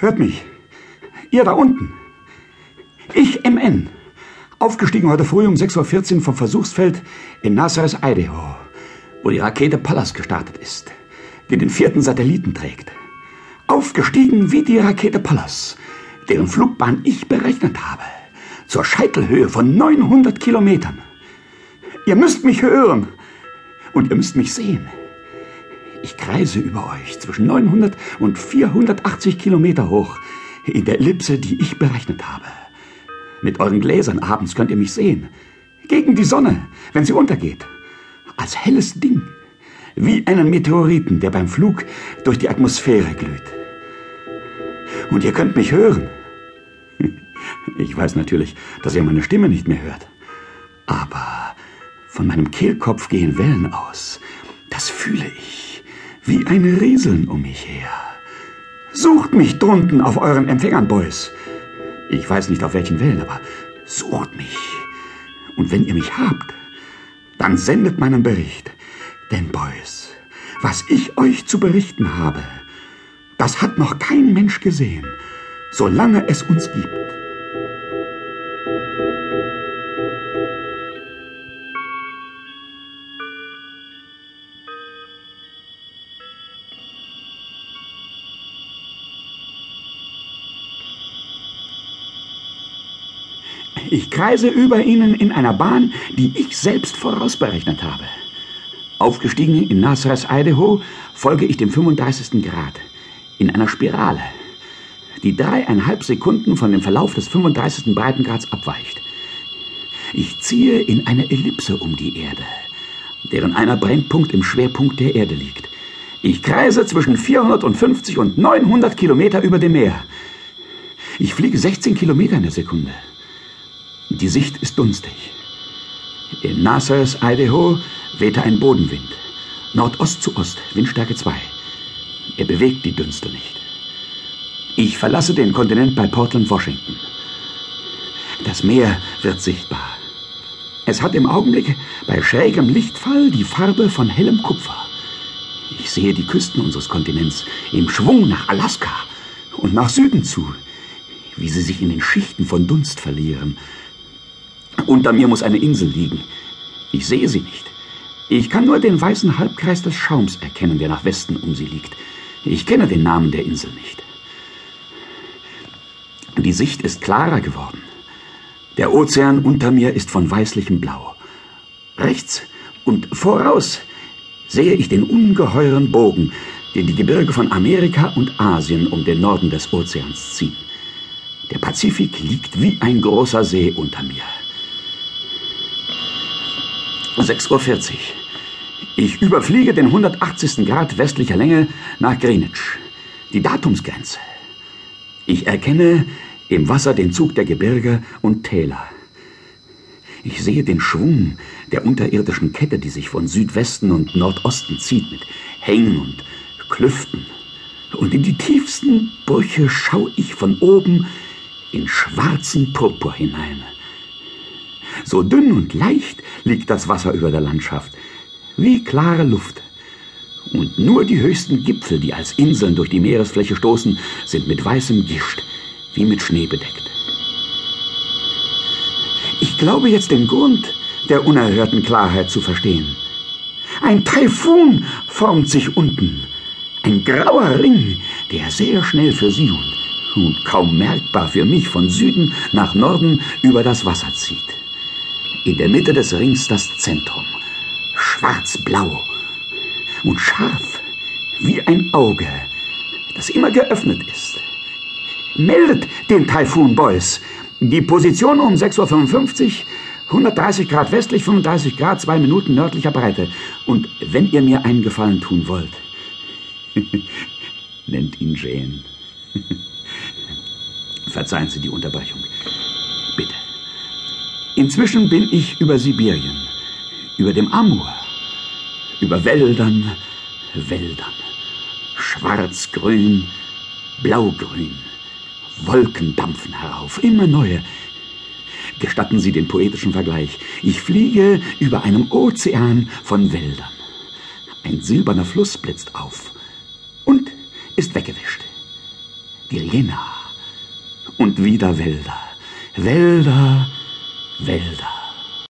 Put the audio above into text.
Hört mich. Ihr da unten. Ich MN. Aufgestiegen heute früh um 6.14 Uhr vom Versuchsfeld in Nazareth, Idaho, wo die Rakete Pallas gestartet ist, die den vierten Satelliten trägt. Aufgestiegen wie die Rakete Pallas, deren Flugbahn ich berechnet habe, zur Scheitelhöhe von 900 Kilometern. Ihr müsst mich hören und ihr müsst mich sehen. Ich kreise über euch zwischen 900 und 480 Kilometer hoch in der Ellipse, die ich berechnet habe. Mit euren Gläsern abends könnt ihr mich sehen. Gegen die Sonne, wenn sie untergeht. Als helles Ding. Wie einen Meteoriten, der beim Flug durch die Atmosphäre glüht. Und ihr könnt mich hören. Ich weiß natürlich, dass ihr meine Stimme nicht mehr hört. Aber von meinem Kehlkopf gehen Wellen aus. Das fühle ich. Wie ein Rieseln um mich her. Sucht mich drunten auf euren Empfängern, Boys. Ich weiß nicht auf welchen Wellen, aber sucht mich. Und wenn ihr mich habt, dann sendet meinen Bericht. Denn, Boys, was ich euch zu berichten habe, das hat noch kein Mensch gesehen, solange es uns gibt. Ich kreise über ihnen in einer Bahn, die ich selbst vorausberechnet habe. Aufgestiegen in Nazareth, Idaho, folge ich dem 35. Grad in einer Spirale, die dreieinhalb Sekunden von dem Verlauf des 35. Breitengrads abweicht. Ich ziehe in eine Ellipse um die Erde, deren einer Brennpunkt im Schwerpunkt der Erde liegt. Ich kreise zwischen 450 und 900 Kilometer über dem Meer. Ich fliege 16 Kilometer in der Sekunde. Die Sicht ist dunstig. In Nazareth, Idaho, wehte ein Bodenwind. Nordost zu Ost, Windstärke 2. Er bewegt die Dünste nicht. Ich verlasse den Kontinent bei Portland, Washington. Das Meer wird sichtbar. Es hat im Augenblick bei schrägem Lichtfall die Farbe von hellem Kupfer. Ich sehe die Küsten unseres Kontinents im Schwung nach Alaska und nach Süden zu, wie sie sich in den Schichten von Dunst verlieren unter mir muss eine Insel liegen. Ich sehe sie nicht. Ich kann nur den weißen Halbkreis des Schaums erkennen, der nach Westen um sie liegt. Ich kenne den Namen der Insel nicht. Die Sicht ist klarer geworden. Der Ozean unter mir ist von weißlichem Blau. Rechts und voraus sehe ich den ungeheuren Bogen, den die Gebirge von Amerika und Asien um den Norden des Ozeans ziehen. Der Pazifik liegt wie ein großer See unter mir. 6.40 Uhr. Ich überfliege den 180. Grad westlicher Länge nach Greenwich, die Datumsgrenze. Ich erkenne im Wasser den Zug der Gebirge und Täler. Ich sehe den Schwung der unterirdischen Kette, die sich von Südwesten und Nordosten zieht, mit Hängen und Klüften. Und in die tiefsten Brüche schaue ich von oben in schwarzen Purpur hinein. So dünn und leicht liegt das Wasser über der Landschaft, wie klare Luft. Und nur die höchsten Gipfel, die als Inseln durch die Meeresfläche stoßen, sind mit weißem Gischt, wie mit Schnee bedeckt. Ich glaube jetzt den Grund der unerhörten Klarheit zu verstehen. Ein Taifun formt sich unten, ein grauer Ring, der sehr schnell für Sie und, kaum merkbar für mich von Süden nach Norden über das Wasser zieht. In der Mitte des Rings das Zentrum. Schwarz-blau und scharf wie ein Auge, das immer geöffnet ist. Meldet den Taifun Boys. Die Position um 6.55 Uhr, 130 Grad westlich, 35 Grad, zwei Minuten nördlicher Breite. Und wenn ihr mir einen Gefallen tun wollt, nennt ihn Jane. Verzeihen Sie die Unterbrechung. Inzwischen bin ich über Sibirien, über dem Amur, über Wäldern, Wäldern, schwarz-grün, blau-grün. Wolken dampfen herauf, immer neue. Gestatten Sie den poetischen Vergleich. Ich fliege über einem Ozean von Wäldern. Ein silberner Fluss blitzt auf und ist weggewischt. Girena. Und wieder Wälder, Wälder, Wälder.